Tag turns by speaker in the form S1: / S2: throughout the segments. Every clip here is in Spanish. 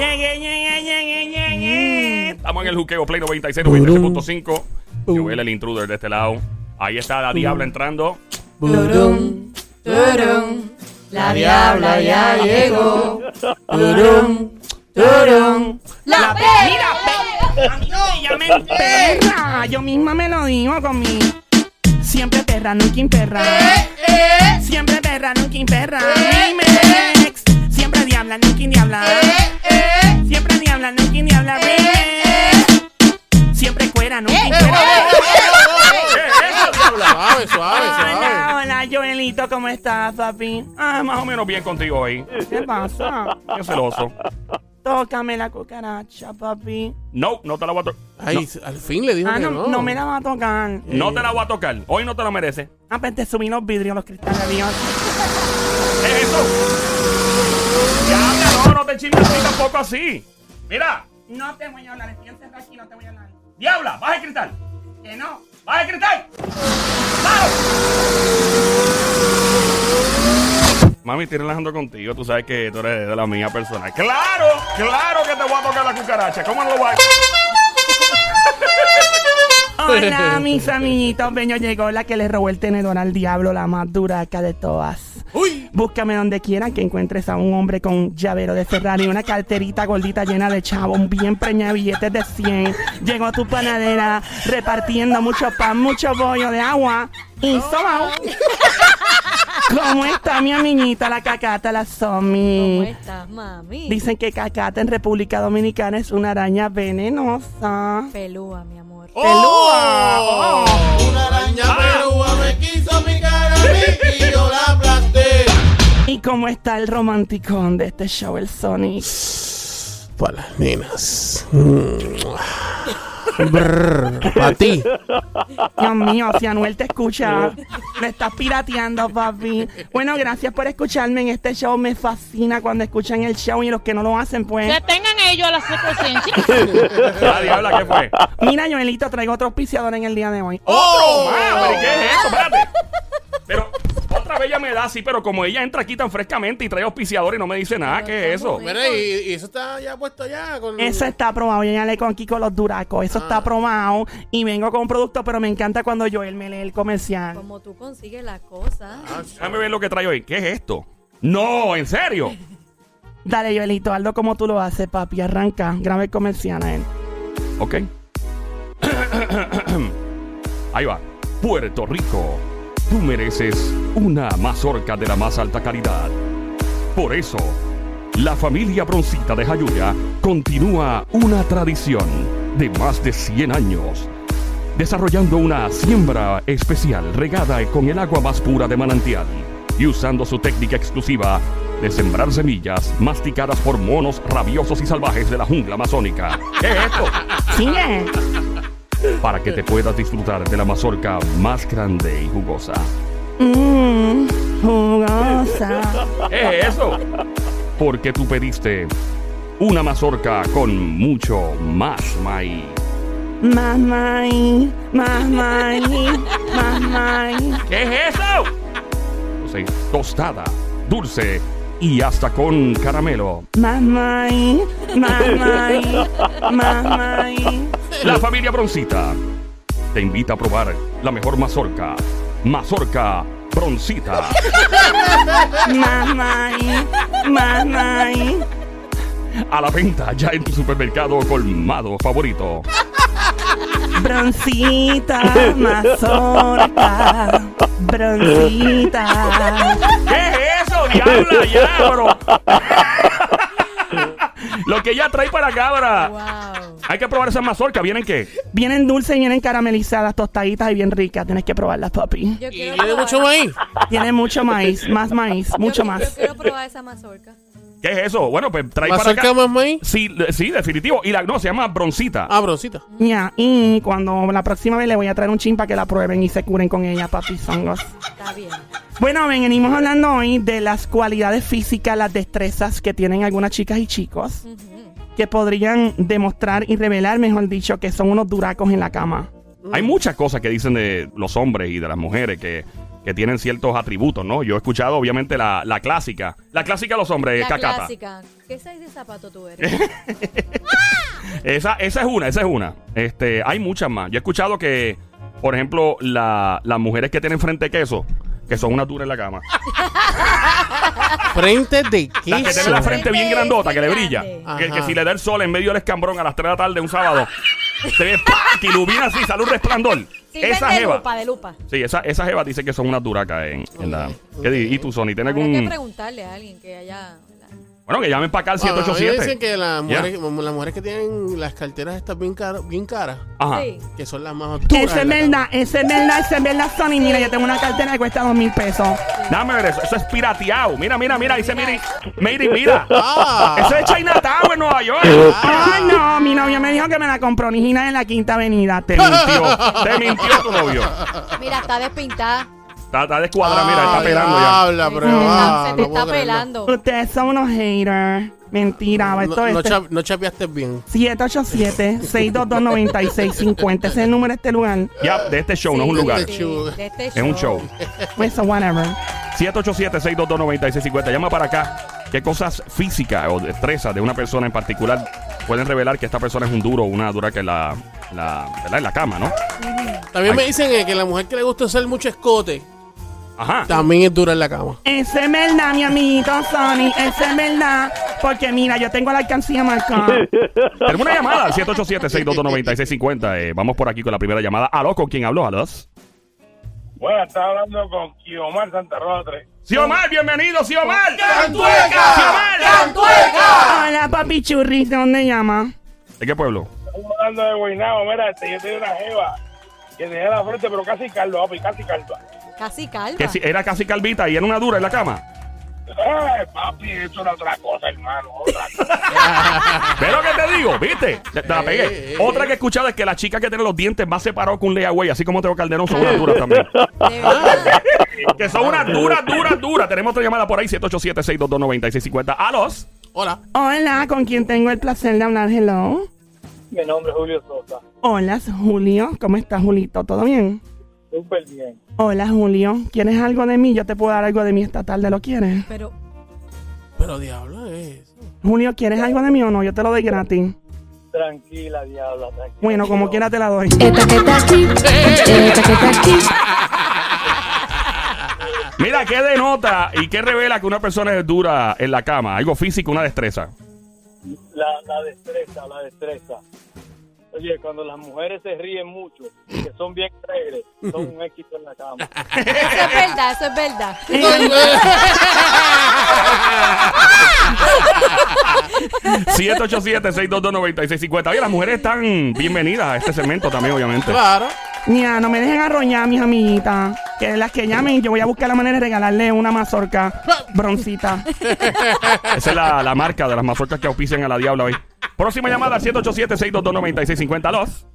S1: Llegué, llegué, llegué, llegué.
S2: Estamos en el juqueo Play 96, 96.5. Joel, el intruder de este lado. Ahí está la diabla entrando.
S3: Turum, turum, la diabla ya llegó. Turum, turum, la
S1: Mira, pe- a mí no me perra. Yo misma me lo digo con mi. Siempre perra, nunca imperra. Siempre perra, nunca imperra. Remix. Siempre diabla, nunca diabla. Siempre diabla, nunca diabla. Remix. Siempre cuera, cuera.
S2: ¿Qué es eso, diabla?
S4: Suave, suave,
S1: Hola,
S4: suave.
S1: hola, Joelito, ¿cómo estás, papi?
S2: Ah, más o menos bien contigo hoy.
S1: ¿Qué pasa?
S2: Qué celoso.
S1: Tócame la cucaracha, papi.
S2: No, no te la voy a tocar.
S4: Ay, al fin le dijo
S1: Ah,
S4: que
S1: no,
S4: no.
S1: no me la va a tocar.
S2: No te la voy a tocar. Hoy no te la mereces.
S1: Ah, pues te subí los vidrios, los cristales, Dios.
S2: ¿Qué es eso? Diabla, no, no te chingas a mí tampoco así. Mira,
S1: No te voy a hablar, estoy encerrado aquí, no te voy a hablar.
S2: diabla, baja el cristal.
S1: Que no.
S2: ¡Baja el cristal! ¡Claro! Mami, estoy relajando contigo. Tú sabes que tú eres de la mía persona. ¡Claro! ¡Claro que te voy a tocar la cucaracha! ¿Cómo no lo voy a...?
S1: Hola, mis amiguitos. Beño llegó la que le robó el tenedor al diablo, la más duraca de todas.
S4: Uy.
S1: Búscame donde quiera que encuentres a un hombre con llavero de Ferrari, una carterita gordita llena de chavos, bien preña de billetes de 100. Llegó a tu panadera repartiendo mucho pan, mucho bollo de agua y sobao. ¿Cómo está mi amiguita, la cacata, la
S3: ¿Cómo
S1: Somi?
S3: estás, mami?
S1: Dicen que cacata en República Dominicana es una araña venenosa.
S3: Pelúa, mi amor.
S4: ¡Oh! Una araña pelúa me quiso mi cara a mí y yo la aplasté.
S1: ¿Y cómo está el romanticón de este show, el Sonic?
S4: Para las nenas. Para ti.
S1: Dios mío, si Anuel te escucha, me estás pirateando, papi. Bueno, gracias por escucharme en este show. Me fascina cuando escuchan el show y los que no lo hacen, pues.
S5: Que tengan ellos la presencia.
S2: ¡Ah, diabla, qué fue!
S1: Mira, Joelito, traigo otro auspiciador en el día de hoy.
S2: ¡Oh! ¡Madre! ¿Qué es eso? Espérate. Otra vez ella me da así, pero como ella entra aquí tan frescamente y trae auspiciador y no me dice nada, ¿qué es eso?
S4: Mira, y, y eso está ya puesto ya con.
S1: Eso está aprobado. Yo ya le con aquí con los duracos. Eso está aprobado. Y vengo con un producto, pero me encanta cuando Joel me lee el comercial.
S3: Como tú consigues las cosas.
S4: Ah,
S2: Déjame ver lo que trae hoy. ¿Qué es esto? No, ¿en serio?
S1: Dale, Joelito, hazlo como tú lo haces, papi. Arranca. Graba el comercial a él.
S2: Ok. Ahí va. Puerto Rico. Tú mereces una mazorca de la más alta calidad. Por eso, la familia Broncita de Jayuya continúa una tradición de más de 100 años, desarrollando una siembra especial regada con el agua más pura de manantial y usando su técnica exclusiva de sembrar semillas masticadas por monos rabiosos y salvajes de la jungla amazónica. ¿Qué es esto?
S1: Sigue.
S2: Para que te puedas disfrutar de la mazorca más grande y jugosa.
S1: Mmm, jugosa.
S2: ¿Qué es eso? Porque tú pediste una mazorca con mucho más maíz.
S1: Más maíz, más maíz, más maíz.
S2: ¿Qué es eso? O sea, tostada, dulce y hasta con caramelo.
S1: Más maíz, más maíz, más maíz.
S2: La familia Broncita te invita a probar la mejor mazorca. Mazorca Broncita.
S1: Más maíz.
S2: A la venta ya en tu supermercado colmado favorito.
S1: Broncita, mazorca. Broncita.
S2: ¿Qué es eso, diabla? Ya, bro. Lo que ella trae para cabra.
S3: Wow.
S2: Hay que probar esas mazorcas. ¿Vienen qué?
S1: Vienen dulces y vienen caramelizadas, tostaditas y bien ricas. Tienes que probarlas, papi.
S3: Yo
S4: Y
S3: quiero
S4: tiene
S3: probar-
S4: mucho maíz.
S1: Tienen mucho maíz, más maíz,
S3: yo
S1: mucho
S3: qui-
S1: más.
S3: Yo quiero probar esa mazorca.
S2: ¿Qué es eso? Bueno, pues trae para
S4: ¿Mazorca
S2: acá.
S4: más maíz?
S2: Sí, le- sí, definitivo. Y la, no, se llama broncita.
S4: Ah, broncita.
S1: Ya, y cuando la próxima vez le voy a traer un chin para que la prueben y se curen con ella, papi zongos.
S3: Está bien.
S1: Bueno, ven, venimos hablando hoy de las cualidades físicas, las destrezas que tienen algunas chicas y chicos que podrían demostrar y revelar, mejor dicho, que son unos duracos en la cama.
S2: Hay muchas cosas que dicen de los hombres y de las mujeres que que tienen ciertos atributos, ¿no? Yo he escuchado, obviamente, la, la clásica. La clásica de los hombres,
S3: La
S2: cacata.
S3: clásica. ¿Qué size de zapato tú eres?
S2: Esa, esa es una, esa es una. Este, hay muchas más. Yo he escuchado que, por ejemplo, la- las mujeres que tienen frente queso, que son una dura en la cama.
S4: Frente de
S2: Las que tienen
S4: queso.
S2: la frente bien grandota, que le brilla. Que, que si le da el sol en medio del escambrón a las 3 de la tarde un sábado, se ve ¡pa! que ilumina así, sale un resplandor.
S3: Sirven
S2: esa
S3: de
S2: jeva.
S3: lupa, de lupa.
S2: Sí, esa, esa jeva dice que son unas duracas en, en la. ¿Qué di- ¿Y tú, Sony? ¿Tienes
S3: Habrá que
S2: algún.?
S3: preguntarle a alguien que haya...
S2: Bueno, que llamen para acá al
S4: Bueno, a mí me
S2: 787.
S4: dicen que las mujeres, las mujeres que tienen las carteras estas bien caras, bien caras,
S2: Ajá.
S3: Sí.
S4: que son las más.
S1: Ese es verdad, ese es verdad, ese es verdad, Sony. Mira, yo tengo una cartera que cuesta dos mil pesos.
S2: Dame ver eso. Eso es pirateado. Mira, mira, mira. Dice, mire, mire, mira.
S4: Ah.
S2: Eso es Chinatown en Nueva York.
S1: Ay, no, mi novio me dijo que me la compró original en la quinta avenida.
S2: Te mintió. Te mintió tu novio.
S3: Mira, está despintada.
S2: Está, está descuadrada, mira, está pelando ya.
S4: Habla, pero
S3: está- se te
S4: no
S3: está
S4: creerlo.
S3: pelando.
S1: Ustedes son unos haters. Mentira,
S4: No,
S1: esto
S4: no,
S1: es
S4: chap- no chapeaste bien.
S1: 787-622-9650. Ese es el número de este lugar.
S2: Ya, de este show, no es un
S3: Sí,
S2: lugar.
S4: Este
S3: sí, de este
S2: Es un show.
S1: Pues, so whatever.
S2: 787-622-9650. Llama para acá. ¿Qué cosas físicas o destrezas de una persona en particular pueden revelar que esta persona es un duro o una dura que la, la, ¿verdad? en la cama, ¿no?
S4: También
S2: Ay.
S4: me dicen eh, que la mujer que le gusta hacer mucho escote
S2: Ajá.
S4: también es dura en la cama.
S1: Ese es verdad, mi amiguito Sony. Ese es verdad. Porque mira, yo tengo la alcancía marcada.
S2: Tenemos una llamada al 787-622-9650. Eh, vamos por aquí con la primera llamada. ¿Aló? ¿Con quién habló? ¿Aló?
S6: Bueno, estaba hablando con Kiomar Santa Rosa 3.
S2: Sí, Omar, bienvenido, sí, Omar.
S4: ¡Cantueca!
S2: Sí, Omar.
S1: Hola, papi churri. ¿De dónde llama?
S2: ¿De qué pueblo?
S6: Estamos hablando de Guaynabo. Mira, este, yo tenía una jeva que tenía la frente, pero casi calva, papi, casi calva.
S3: Casi calva.
S2: Que si era casi calvita y era una dura en la cama.
S6: Ay, papi, eso era otra cosa, hermano, otra cosa.
S2: ¿Ves lo que te digo? ¿Viste? Te, te la pegué.
S4: Eh, eh,
S2: Otra que he escuchado es que la chica que tiene los dientes más separados que un layaway, así como Teo Calderón, son unas duras también. Que son unas duras, duras, duras. Tenemos otra llamada por ahí, 787-622-9650. A los.
S4: Hola.
S1: Hola, ¿con quién tengo el placer de hablar? Hello.
S6: Mi nombre es Julio Sosa.
S1: Hola, Julio. ¿Cómo estás, Julito? ¿Todo bien?
S6: Súper bien.
S1: Hola, Julio. ¿Quieres algo de mí? Yo te puedo dar algo de mí esta tarde. ¿Lo quieres?
S3: Pero,
S4: Pero diablo es.
S1: Julio, ¿quieres algo de mí o no? Yo te lo doy gratis.
S6: Tranquila, diabla, tranquila.
S1: Bueno, como quiera te la doy.
S7: Esta que está aquí, esta que está aquí.
S2: Mira, ¿qué denota y qué revela que una persona es dura en la cama? Algo físico, una destreza.
S6: La, la destreza, la destreza. Oye, cuando las mujeres se ríen mucho, que son bien alegres, son un éxito en la cama.
S3: eso es verdad, eso es verdad.
S1: Eh,
S2: 787-622-9650. Oye, las mujeres están bienvenidas a este segmento también, obviamente.
S4: Claro.
S1: Mira, no me dejen arroñar, mis amiguitas. Que las que llamen, yo voy a buscar la manera de regalarle una mazorca broncita.
S2: Esa es la, la marca de las mazorcas que auspician a la diabla hoy. Próxima llamada al 787-622-9650. Los.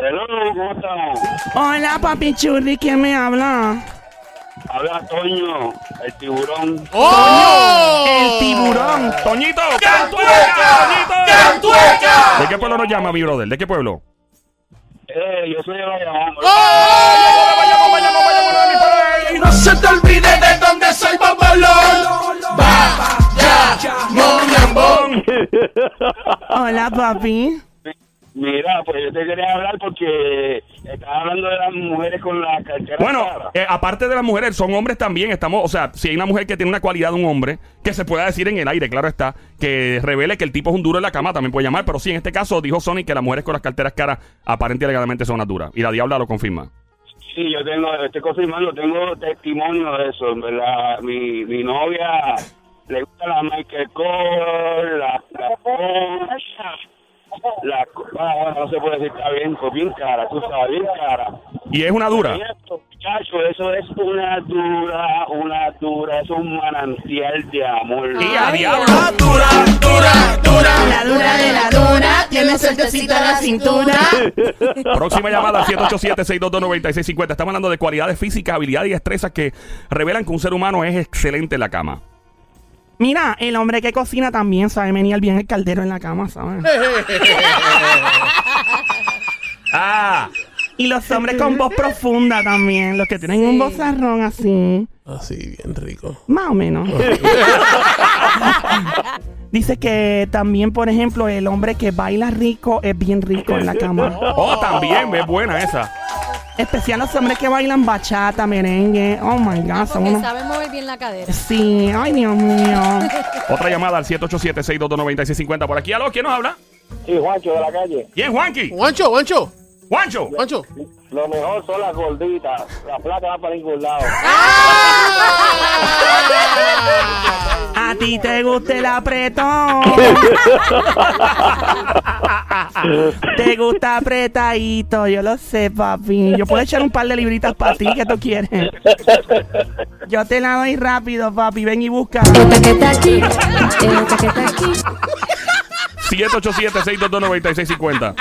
S6: Hello, ¿cómo estamos?
S1: Hola, papi churri. ¿Quién me habla?
S6: Habla Toño, el tiburón.
S4: ¡Oh!
S1: El tiburón.
S2: ¡Toñito! ¡Cantueca! ¡Toñito! ¡Cantueca! ¿De qué pueblo nos llama, mi brother? ¿De qué pueblo?
S6: Eh, yo soy de Bayamón.
S2: Vayamos, vayamos, vayamos, de mi pueblo.
S8: No se te olvide de
S1: Hola, papi.
S6: Mira, pues yo te quería hablar porque estaba hablando de las mujeres con la cartera
S2: Bueno, eh, aparte de las mujeres, son hombres también. Estamos, o sea, si hay una mujer que tiene una cualidad de un hombre, que se pueda decir en el aire, claro está, que revele que el tipo es un duro en la cama, también puede llamar. Pero sí, en este caso dijo Sony que las mujeres con las carteras caras aparentemente y alegadamente son unas duras. Y la diabla lo confirma.
S6: Sí, yo tengo, estoy confirmando, tengo testimonio de eso, en verdad. Mi, mi novia le gusta la Michael Kors, la, la Porsche, la, ah, bueno, no se puede decir, está bien, pues bien cara, tú sabes, bien cara.
S2: Y es una dura.
S6: Esto, muchacho, eso es una dura, una dura, es un manantial de amor.
S2: Y a diablo.
S8: Dura, dura, dura.
S1: La dura de la dura. Tiene suertecito en la cintura.
S2: Próxima llamada al 787-622-9650. Estamos hablando de cualidades físicas, habilidades y destrezas que revelan que un ser humano es excelente en la cama.
S1: Mira, el hombre que cocina también sabe menear bien el caldero en la cama, ¿sabes?
S2: Ah,
S1: Y los hombres con voz profunda también. Los que tienen un
S3: Sí.
S1: vozarrón así.
S4: Así, bien rico.
S1: Más o menos. Dice que también, por ejemplo, el hombre que baila rico es bien rico en la cama.
S2: Oh, también, es buena esa.
S1: Especial los hombres que bailan bachata, merengue. Oh my God, son
S3: Porque
S1: unos.
S3: saben mover bien la cadera.
S1: Sí, ay Dios mío.
S2: Otra llamada al 787-622-9650. Por aquí, aló, ¿quién nos habla?
S6: Sí, Juancho de la calle.
S2: ¿Quién, Juanqui?
S4: Juancho, Juancho,
S2: Juancho.
S4: Juancho.
S6: Lo mejor son las gorditas. La plata va para ningún lado.
S1: A ti te gusta el apretón. te gusta apretadito, yo lo sé, papi. Yo puedo echar un par de libritas para ti, que tú quieres? Yo te la doy rápido, papi. Ven y busca.
S7: Esta que está aquí, esta que está aquí.
S2: 787-622-9650.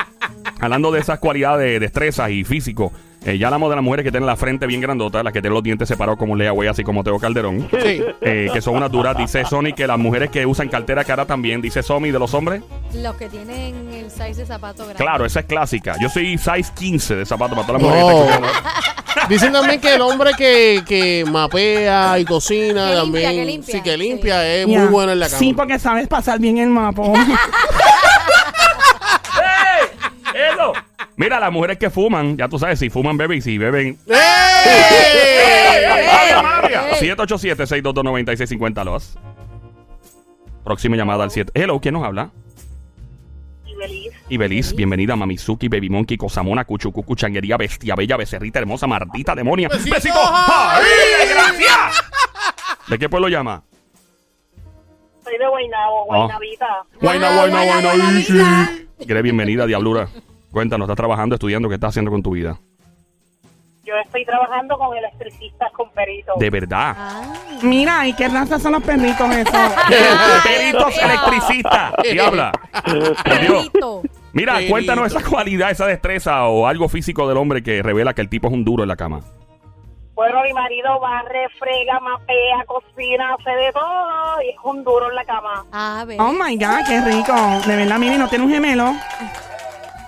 S2: Hablando de esas cualidades de destrezas y físico, eh, ya hablamos de las mujeres que tienen la frente bien grandota, las que tienen los dientes separados como Lea Güey, así como Teo Calderón,
S4: Sí.
S2: eh, que son unas duras. Dice Sony que las mujeres que usan cartera cara también. Dice Somi de los hombres.
S3: Los que tienen el size de zapato grande.
S2: Claro, esa es clásica. Yo soy size 15 de zapatos para todas las mujeres que están escuchando.
S4: Dicen también que el hombre que, que mapea y cocina
S3: Que limpia,
S4: también.
S3: que limpia,
S4: sí, que
S3: sí.
S4: limpia es muy bueno en la cama.
S1: Sí, porque sabes pasar bien el mapa.
S2: ¡Ey! ¡Eso! Mira, las mujeres que fuman, ya tú sabes, si fuman beben y si beben.
S4: ¡Ey!
S2: ¡Ave María!
S3: ey.
S2: 787-622-9650 los. Próxima llamada al 7. Hello, ¿quién nos habla? Ibeliz, bienvenida a Mamizuki, Baby Monkey, Cosamona, Cuchucucu, Changuería, Bestia Bella, Becerrita Hermosa, Mardita, Demonia.
S4: Besito.
S2: ¡Ay, gracias! ¿De qué pueblo llama?
S9: Soy de Guaynabo, Guaynabita.
S2: Guayna,
S3: Ah,
S2: guayna,
S3: guayna,
S2: guayna.
S3: guaynabita.
S2: Bienvenida, Diablura. Cuéntanos, ¿estás trabajando, estudiando? ¿Qué estás haciendo con tu vida?
S9: Yo estoy trabajando con electricistas con peritos.
S2: De verdad.
S3: Ah,
S1: Mira, ¿y qué raza son los perritos esos?
S2: Peritos electricistas. Diabla. Dios.
S3: perrito.
S2: Mira, cuéntanos esa cualidad, esa destreza o algo físico del hombre que revela que el tipo es un duro en la cama.
S9: Bueno, mi marido barre, frega, mapea, cocina, hace de todo y es un duro en la cama.
S3: Ah, ve.
S1: Oh my God, qué rico. De verdad, Miri, ¿no tiene un gemelo?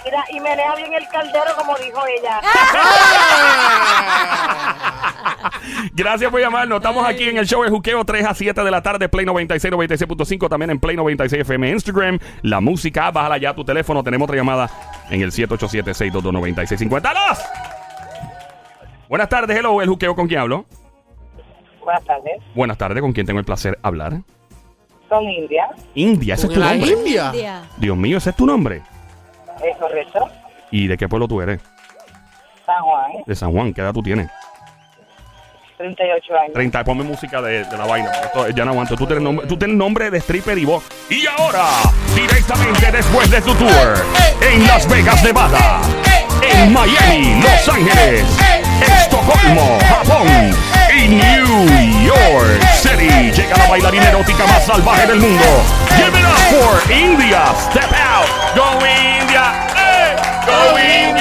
S9: Mira, y menea bien el caldero como dijo ella.
S2: Gracias por llamarnos. Estamos aquí en el show de Juqueo 3 a 7 de la tarde, Play 96, 96.5, también en Play 96 FM Instagram. La música, bájala ya a tu teléfono. Tenemos otra llamada en el 787-622-9650. ¡Los! Buenas tardes, hello, el Juqueo, ¿con quién hablo?
S9: Buenas tardes.
S2: Buenas tardes, ¿con quién tengo el placer hablar?
S9: Son indias,
S2: India, ese es tu
S4: ¿Con la
S2: nombre.
S4: India?
S2: Dios mío, ese es tu nombre.
S9: Es correcto.
S2: ¿Y de qué pueblo tú eres?
S9: San Juan,
S2: De San Juan, ¿qué edad tú tienes?
S9: 38 años.
S2: 30, ponme música de, de la vaina. Esto, ya no aguanto. Tú tienes, nombre, tú tienes nombre de stripper y voz. Y ahora, directamente después de tu tour, en Las Vegas, Nevada, en Miami, Los Ángeles, Estocolmo, Japón y New York City, llega la bailarina erótica más salvaje del mundo. Give it up for India. Step out. Go India. Hey. Go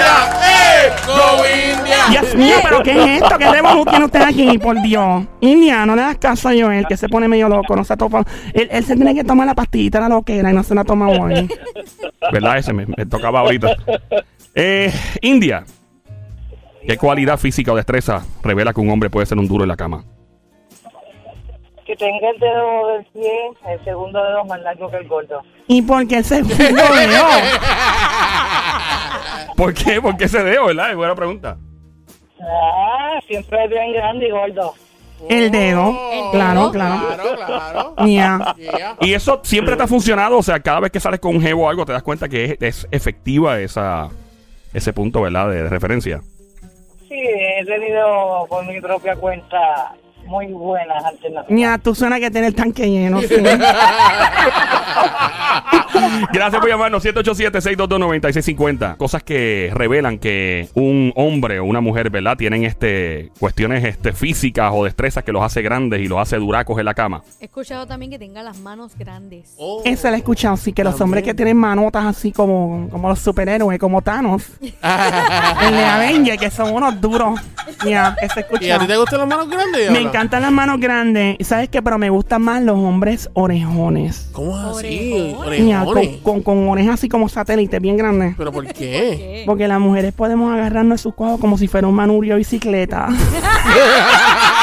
S2: India.
S4: ¡Eh! ¡Go India!
S1: Dios mío, pero ¿qué es esto? ¿Qué revolú tiene usted aquí? Por Dios. India, no le das caso a Joel, que se pone medio loco. No se topa. Él, él se tiene que tomar la pastillita, la loquera, y no se la toma hoy.
S2: ¿Verdad? Ese me, me tocaba ahorita. Eh, India. ¿Qué cualidad física o destreza revela que un hombre puede ser un duro en la cama?
S9: Que tenga el dedo del pie, el segundo dedo más largo que el gordo.
S1: ¿Y por qué el segundo dedo?
S2: ¿Por qué? ¿Por qué ese dedo, verdad? Es buena pregunta.
S9: Ah, siempre es bien grande y gordo.
S1: El dedo.
S3: El
S1: Claro,
S3: dedo.
S1: claro.
S4: Claro, claro. Yeah.
S2: ¿Y eso siempre te ha funcionado? O sea, cada vez que sales con un jevo o algo, te das cuenta que es, es efectiva esa, ese punto, ¿verdad? De, de referencia.
S9: Sí, he tenido por mi propia cuenta muy buenas alternativas.
S1: Mía, tú suena que tiene el tanque lleno, sí.
S2: Gracias por llamarnos 787-622-9650. Cosas que revelan que un hombre o una mujer, ¿verdad? Tienen este cuestiones este, físicas o destrezas que los hace grandes y los hace duracos en la cama.
S3: He escuchado también que tenga las manos grandes.
S4: Oh.
S1: Eso lo he escuchado, sí, que los hombres que tienen manotas así como, como los superhéroes, como Thanos. el de Avenger, que son unos duros. Ya, eso he
S4: ¿Y a ti te gustan las manos grandes?
S1: Me? Encantan las manos grandes. ¿Sabes qué? Pero me gustan más los hombres orejones.
S4: ¿Cómo así?
S3: Orejones.
S1: Mira, con, con, con orejas así como satélites bien grandes.
S4: ¿Pero por
S3: qué?
S1: Porque las mujeres podemos agarrarnos sus cojos como si fuera un manubrio de bicicleta.